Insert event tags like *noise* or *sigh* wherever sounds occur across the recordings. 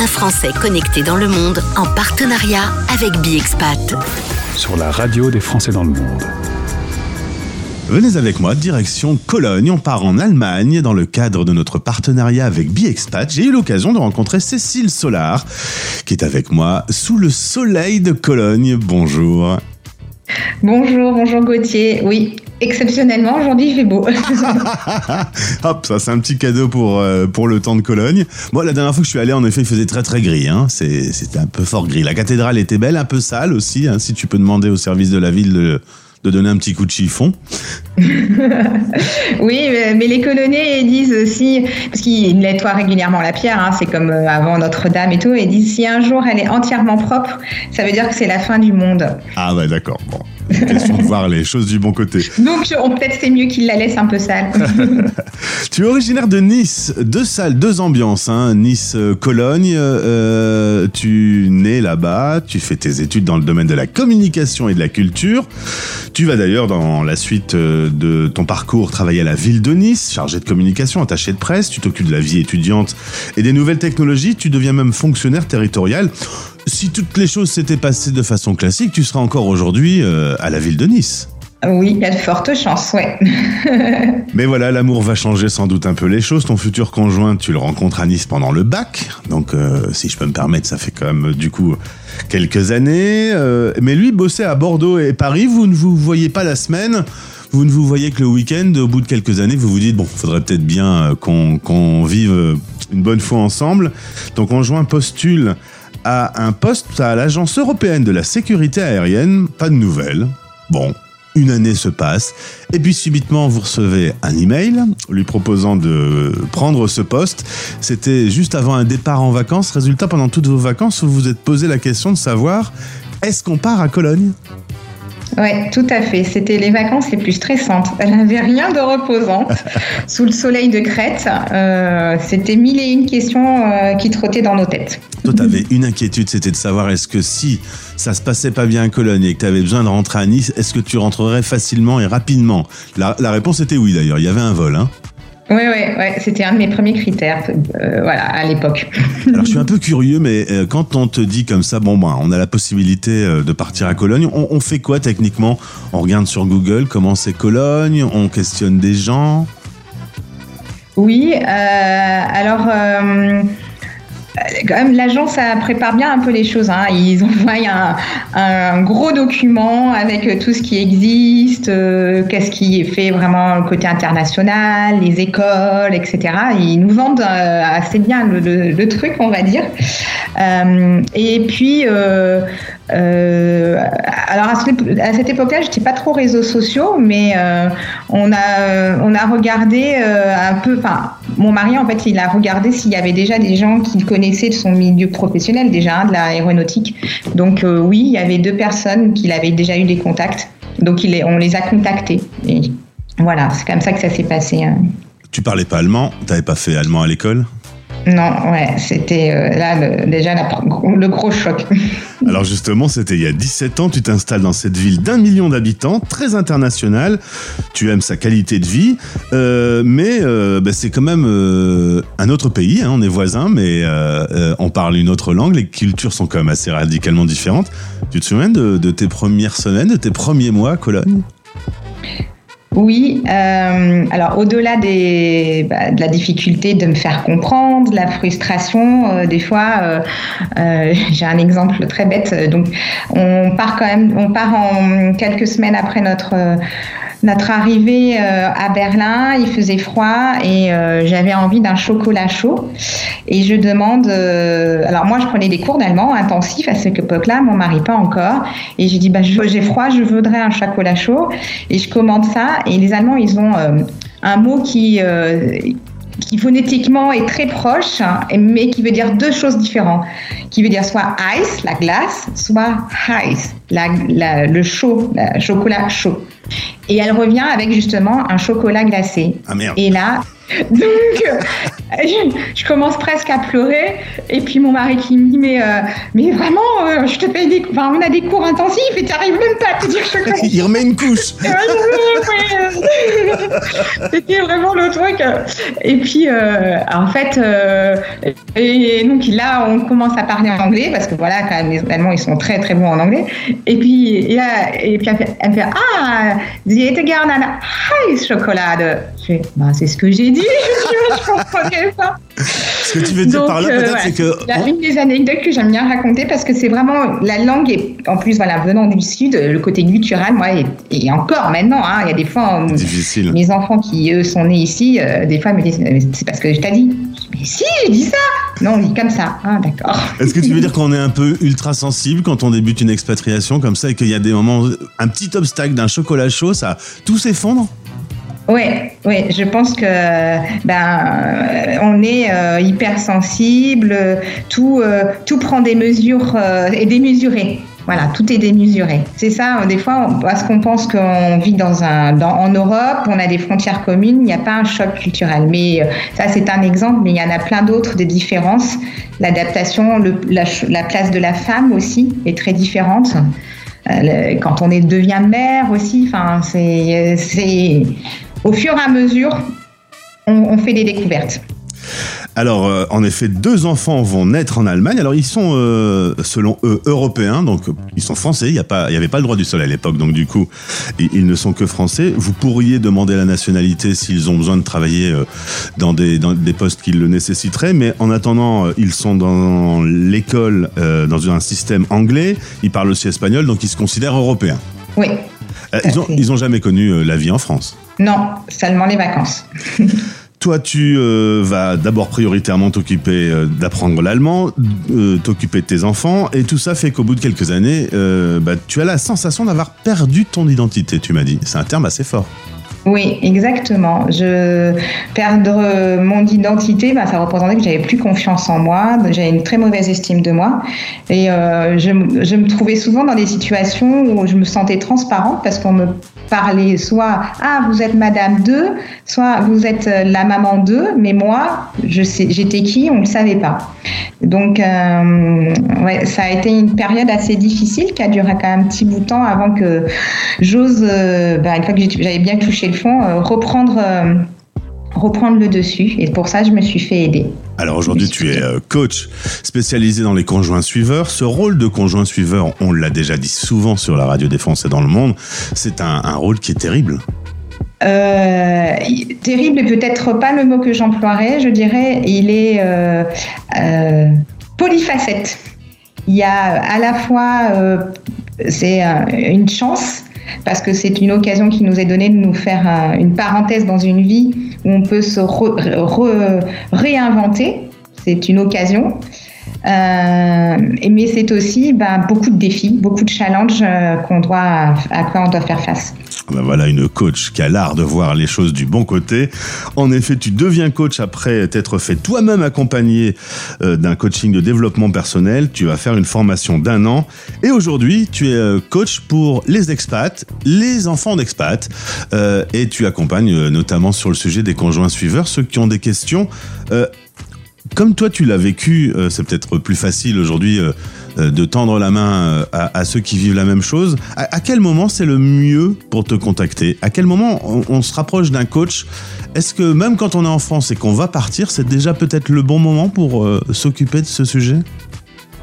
un Français connecté dans le monde en partenariat avec BiExpat. Sur la radio des Français dans le monde. Venez avec moi, direction Cologne. On part en Allemagne dans le cadre de notre partenariat avec BiExpat. J'ai eu l'occasion de rencontrer Cécile Solar, qui est avec moi sous le soleil de Cologne. Bonjour. Bonjour, bonjour Gauthier. Oui, exceptionnellement, aujourd'hui il fait beau. *laughs* Hop, ça c'est un petit cadeau pour, euh, pour le temps de Cologne. Moi, la dernière fois que je suis allé, en effet, il faisait très très gris. Hein. C'était un peu fort gris. La cathédrale était belle, un peu sale aussi. Hein, si tu peux demander au service de la ville de, de donner un petit coup de chiffon. *laughs* oui, mais les colonnés disent aussi, parce qu'ils nettoient régulièrement la pierre, hein, c'est comme euh, avant Notre-Dame et tout, ils disent si un jour elle est entièrement propre, ça veut dire que c'est la fin du monde. Ah ouais, d'accord. Bon. Question de voir les choses du bon côté. Donc peut-être c'est mieux qu'il la laisse un peu sale. *laughs* tu es originaire de Nice, deux salles, deux ambiances. Hein. Nice-Cologne, euh, tu nais là-bas, tu fais tes études dans le domaine de la communication et de la culture. Tu vas d'ailleurs dans la suite euh, de ton parcours travailler à la ville de Nice, chargé de communication, attaché de presse, tu t'occupes de la vie étudiante et des nouvelles technologies, tu deviens même fonctionnaire territorial. Si toutes les choses s'étaient passées de façon classique, tu seras encore aujourd'hui euh, à la ville de Nice. Oui, il y a de fortes chances, ouais. *laughs* Mais voilà, l'amour va changer sans doute un peu les choses. Ton futur conjoint, tu le rencontres à Nice pendant le bac. Donc, euh, si je peux me permettre, ça fait quand même du coup quelques années. Euh, mais lui bossait à Bordeaux et Paris. Vous ne vous voyez pas la semaine. Vous ne vous voyez que le week-end. Au bout de quelques années, vous vous dites, bon, faudrait peut-être bien qu'on vive une bonne fois ensemble. Ton conjoint postule à un poste à l'Agence européenne de la sécurité aérienne. Pas de nouvelles. Bon, une année se passe, et puis subitement vous recevez un email lui proposant de prendre ce poste. C'était juste avant un départ en vacances. Résultat, pendant toutes vos vacances, vous vous êtes posé la question de savoir est-ce qu'on part à Cologne? Oui, tout à fait. C'était les vacances les plus stressantes. *laughs* Elle n'avait rien de reposant. *laughs* Sous le soleil de Crète, euh, c'était mille et une questions euh, qui trottaient dans nos têtes. Toi, tu avais une inquiétude, c'était de savoir est-ce que si ça se passait pas bien à Cologne et que tu avais besoin de rentrer à Nice, est-ce que tu rentrerais facilement et rapidement? La, la réponse était oui d'ailleurs, il y avait un vol. Hein oui, ouais, c'était un de mes premiers critères, euh, voilà, à l'époque. *laughs* Alors, je suis un peu curieux, mais euh, quand on te dit comme ça, bon, ben, on a la possibilité euh, de partir à Cologne, on, fait quoi techniquement? On regarde sur Google comment c'est Cologne, on questionne des gens? Oui, alors quand même, l'agence prépare bien un peu les choses. Hein. Ils envoient un, gros document avec tout ce qui existe, euh, qu'est-ce qui est fait vraiment côté international, les écoles, etc. Ils nous vendent euh, assez bien le, truc, on va dire. Euh, et puis, alors à, cette époque-là, je n'étais pas trop réseaux sociaux, mais on a on a regardé un peu. Enfin, mon mari en fait, il a regardé s'il y avait déjà des gens qui connaissaient de son milieu professionnel déjà, hein, de l'aéronautique. Donc euh, oui, il y avait deux personnes qui avaient déjà eu des contacts. Donc il on les a contactés. Et voilà, c'est comme ça que ça s'est passé. Hein. Tu parlais pas allemand Tu n'avais pas fait allemand à l'école? Non, ouais, c'était euh, là déjà le gros choc. *laughs* Alors justement, c'était il y a 17 ans, tu t'installes dans cette ville d'un million d'habitants, très internationale, tu aimes sa qualité de vie, euh, mais euh, bah, c'est quand même un autre pays, hein, on est voisins, mais on parle une autre langue, les cultures sont quand même assez radicalement différentes. Tu te souviens de, de tes premières semaines, de tes premiers mois à Cologne? Oui, euh, alors au-delà des, bah, de la difficulté de me faire comprendre, de la frustration, euh, des fois, euh, *laughs* j'ai un exemple très bête. Donc, on part quand même, on part en quelques semaines après notre notre arrivée euh, à Berlin, il faisait froid et euh, j'avais envie d'un chocolat chaud. Et je demande, euh, alors moi je prenais des cours d'allemand intensifs à cette époque-là, mon mari pas encore. Et j'ai dit, bah, j'ai froid, je voudrais un chocolat chaud. Et je commande ça. Et les Allemands, ils ont un mot qui qui phonétiquement est très proche, mais qui veut dire deux choses différentes. Qui veut dire soit ice, la glace, soit la, le chaud, le chocolat chaud. Et elle revient avec justement un chocolat glacé. Ah merde. Et là, Donc, euh, *laughs* je, commence presque à pleurer. Et puis mon mari qui me dit Mais, euh, mais vraiment, euh, je te paye des. Enfin, on a des cours intensifs et tu n'arrives même pas à te dire que *laughs* Il remet une couche. *laughs* C'était vraiment le truc. Et puis, en fait, et donc là, on commence à parler en anglais parce que voilà, quand même, les Allemands, ils sont très très bons en anglais. Et puis, et, et puis elle, fait, elle fait Ah, Sie hätte gerne eine Heißschokolade. Bah, c'est ce que j'ai dit. *laughs* je comprenais pas. Ce que tu veux dire par là, peut-être, c'est que. Il y a une des anecdotes que j'aime bien raconter parce que c'est vraiment la langue et en plus, voilà, venant du sud, le côté guttural, moi, et, encore maintenant, hein, il y a des fois, Difficile. mes enfants qui eux sont nés ici, euh, des fois me disent, c'est parce que je t'ai dit. Mais si, j'ai dit ça. Non, on dit comme ça. Ah, d'accord. Est-ce que tu veux dire qu'on est un peu ultra sensible quand on débute une expatriation comme ça et qu'il y a des moments, un petit obstacle d'un chocolat chaud, ça tout s'effondre? Oui, je pense que ben on est euh, hypersensible, tout euh, tout prend des mesures euh, et démesuré. Voilà, tout est démesuré. C'est ça, des fois, parce qu'on pense qu'on vit dans un, en Europe, on a des frontières communes, il n'y a pas un choc culturel. Mais ça, c'est un exemple, mais il y en a plein d'autres de différences. L'adaptation, la, la, place de la femme aussi est très différente. quand on est, devient mère aussi, enfin, c'est au fur et à mesure, on, fait des découvertes. Alors, euh, en effet, deux enfants vont naître en Allemagne. Alors, ils sont, euh, selon eux, européens, donc ils sont français. Il n'y avait pas le droit du sol à l'époque, donc du coup, ils, ne sont que français. Vous pourriez demander la nationalité s'ils ont besoin de travailler euh, dans, des, dans des postes qui le nécessiteraient, mais en attendant, ils sont dans l'école, dans un système anglais. Ils parlent aussi espagnol, donc ils se considèrent européens. Oui. Ils, ont, ils ont jamais connu la vie en France. Non, seulement les vacances. *laughs* Toi, tu euh, vas d'abord prioritairement t'occuper euh, d'apprendre l'allemand, euh, t'occuper de tes enfants, et tout ça fait qu'au bout de quelques années, bah, tu as la sensation d'avoir perdu ton identité, tu m'as dit. C'est un terme assez fort. Oui, exactement. Je perdre mon identité, bah, ça représentait que j'avais plus confiance en moi, j'avais une très mauvaise estime de moi, et je, je, me trouvais souvent dans des situations où je me sentais transparente parce qu'on me parler soit ah vous êtes Madame 2, soit vous êtes euh, la maman 2, mais moi je sais j'étais qui on ne le savait pas. Donc euh, ouais ça a été une période assez difficile qui a duré quand même un petit bout de temps avant que j'ose euh, bah, une fois que j'avais bien touché le fond reprendre reprendre le dessus. Et pour ça, je me suis fait aider. Alors aujourd'hui, tu es euh, coach spécialisé dans les conjoints suiveurs. Ce rôle de conjoint suiveur, on l'a déjà dit souvent sur la radio des Français dans le monde, c'est un, rôle qui est terrible. Euh, terrible peut-être pas le mot que j'emploierais, je dirais, il est euh, polyfacette. Il y a à la fois, c'est une chance, parce que c'est une occasion qui nous est donnée de nous faire une parenthèse dans une vie où on peut se réinventer. C'est une occasion. Euh, mais c'est aussi ben, beaucoup de défis, beaucoup de challenges euh, qu'on doit, à quoi on doit faire face. Ben voilà une coach qui a l'art de voir les choses du bon côté. En effet, tu deviens coach après t'être fait toi-même accompagner euh, d'un coaching de développement personnel. Tu vas faire une formation d'un an. Et aujourd'hui, tu es coach pour les expats, les enfants d'expats. et tu accompagnes notamment sur le sujet des conjoints suiveurs, ceux qui ont des questions comme toi tu l'as vécu, euh, c'est peut-être plus facile aujourd'hui euh, euh, de tendre la main à, ceux qui vivent la même chose. À, quel moment c'est le mieux pour te contacter? À quel moment on, se rapproche d'un coach? Est-ce que même quand on est en France et qu'on va partir, c'est déjà peut-être le bon moment pour s'occuper de ce sujet?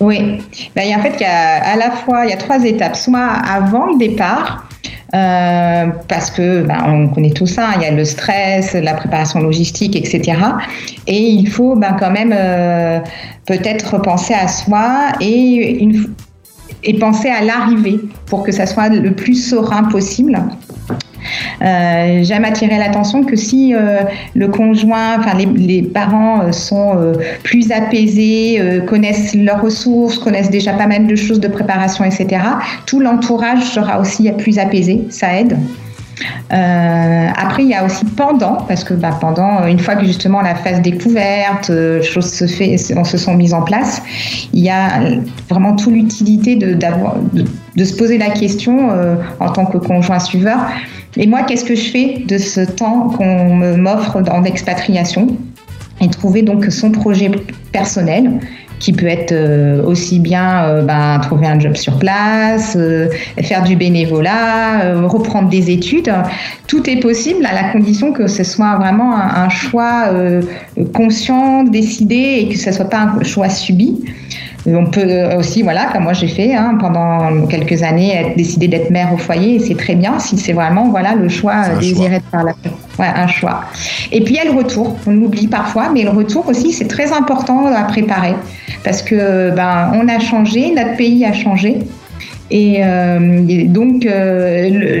Oui, ben, en fait, il y a à la fois il y a trois étapes. Soit avant le départ, euh, parce que ben, on connaît tout ça, il y a le stress, la préparation logistique, etc. Et il faut ben, quand même euh, peut-être penser à soi et, penser à l'arrivée pour que ça soit le plus serein possible. Euh, J'aime attirer l'attention que si euh, le conjoint, enfin les, parents euh, sont plus apaisés, connaissent leurs ressources, connaissent déjà pas mal de choses de préparation, etc., tout l'entourage sera aussi plus apaisé, ça aide. Euh, après, il y a aussi pendant, parce que bah, pendant, une fois que justement la phase découverte, euh, choses se se sont mises en place, il y a vraiment toute l'utilité de, se poser la question euh, en tant que conjoint suiveur. Et moi, qu'est-ce que je fais de ce temps qu'on m'offre dans l'expatriation? Et trouver donc son projet personnel qui peut être euh, aussi bien euh, ben, trouver un job sur place, euh, faire du bénévolat, reprendre des études. Tout est possible à la condition que ce soit vraiment un, choix conscient, décidé et que ce ne soit pas un choix subi. On peut aussi, voilà, comme moi j'ai fait hein, pendant quelques années, être, décider d'être mère au foyer, et c'est très bien si c'est vraiment voilà le choix désiré de faire la ouais, un choix. Et puis il y a le retour, on l'oublie parfois, mais le retour aussi c'est très important à préparer parce que ben on a changé, notre pays a changé. Et, euh, donc, euh,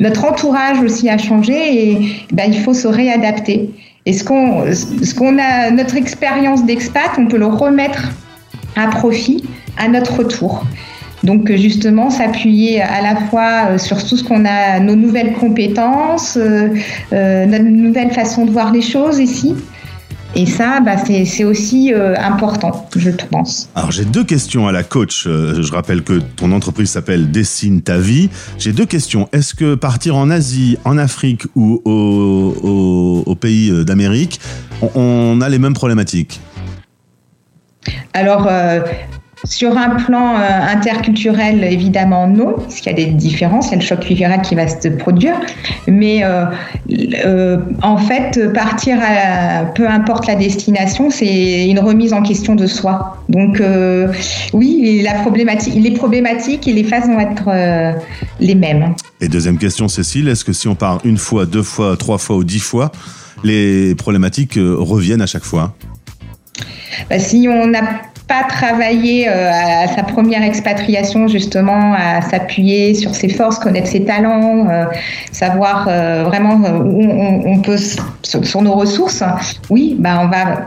notre entourage aussi a changé et ben, il faut se réadapter. Et ce qu'on, ce qu'on a, notre expérience d'expat, on peut le remettre à profit à notre retour. Donc justement, s'appuyer à la fois euh, sur tout ce qu'on a, nos nouvelles compétences, euh, euh, notre nouvelle façon de voir les choses ici. Et ça, bah, c'est aussi important, je pense. Alors j'ai deux questions à la coach. je rappelle que ton entreprise s'appelle Dessine ta vie. J'ai deux questions. Est-ce que partir en Asie, en Afrique ou au, pays d'Amérique, on, a les mêmes problématiques? Alors, euh, sur un plan euh, interculturel, évidemment, non, parce qu'il y a des différences, il y a le choc culturel qui va se produire. Mais euh, en fait, partir, à, peu importe la destination, c'est une remise en question de soi. Donc, oui, les problématiques et les phases vont être les mêmes. Et deuxième question, Cécile, est-ce que si on part une fois, deux fois, trois fois ou dix fois, les problématiques reviennent à chaque fois? Bah, si on n'a pas travaillé euh, à sa première expatriation justement à s'appuyer sur ses forces, connaître ses talents, euh, savoir euh, vraiment où on, peut sur, nos ressources, oui, bah on va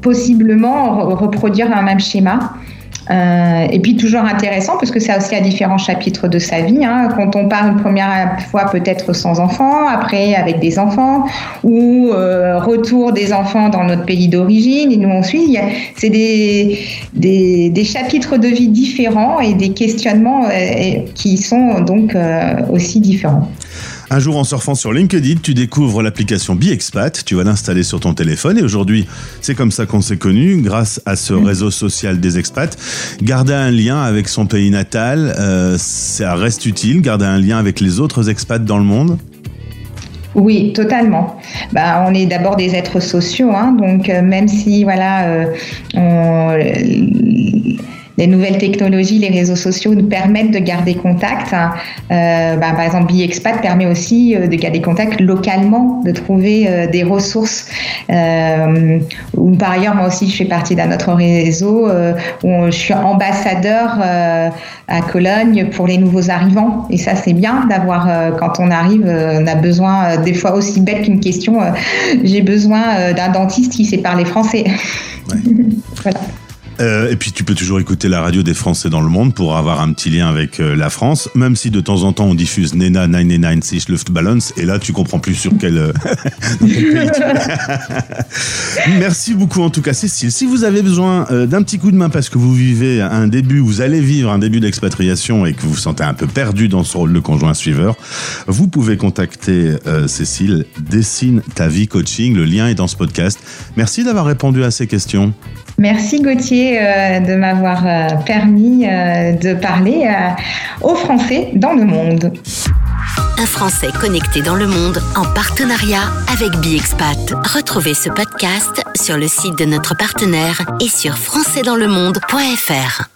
possiblement reproduire un même schéma. Euh, et puis toujours intéressant parce que c'est aussi à différents chapitres de sa vie. Hein. Quand on parle une première fois peut-être sans enfants, après avec des enfants, ou euh, retour des enfants dans notre pays d'origine, et nous on suit. C'est des, des, des, chapitres de vie différents et des questionnements euh, qui sont donc euh, aussi différents. Un jour en surfant sur LinkedIn, tu découvres l'application BiExpat, tu vas l'installer sur ton téléphone. Et aujourd'hui, c'est comme ça qu'on s'est connus, grâce à ce réseau social des expats. Garder un lien avec son pays natal, euh, ça reste utile, garder un lien avec les autres expats dans le monde. Oui, totalement. Bah, on est d'abord des êtres sociaux, hein, donc euh, même si voilà, euh, on, les nouvelles technologies, les réseaux sociaux nous permettent de garder contact. Euh, bah, par exemple, BiExpat permet aussi euh, de garder contact localement, de trouver euh, des ressources. Euh, ou par ailleurs, moi aussi, je fais partie d'un autre réseau où je suis ambassadeur à Cologne pour les nouveaux arrivants. Et ça, c'est bien d'avoir, quand on arrive, on a besoin, des fois aussi bête qu'une question, j'ai besoin d'un dentiste qui sait parler français. Ouais. *laughs* voilà. Euh, et puis tu peux toujours écouter la radio des Français dans le monde pour avoir un petit lien avec euh, la France, même si de temps en temps on diffuse Nena 99 Luftballons, et là tu comprends plus sur quel, euh, *laughs* *laughs* Merci beaucoup en tout cas Cécile. Si vous avez besoin d'un petit coup de main parce que vous vivez un début, vous allez vivre un début d'expatriation et que vous vous sentez un peu perdu dans ce rôle de conjoint suiveur, vous pouvez contacter Cécile Dessine ta vie coaching. Le lien est dans ce podcast. Merci d'avoir répondu à ces questions. Merci Gauthier euh, de m'avoir euh, permis euh, de parler aux Français dans le monde. Un Français connecté dans le monde en partenariat avec BiExpat. Retrouvez ce podcast sur le site de notre partenaire et sur françaisdanslemonde.fr.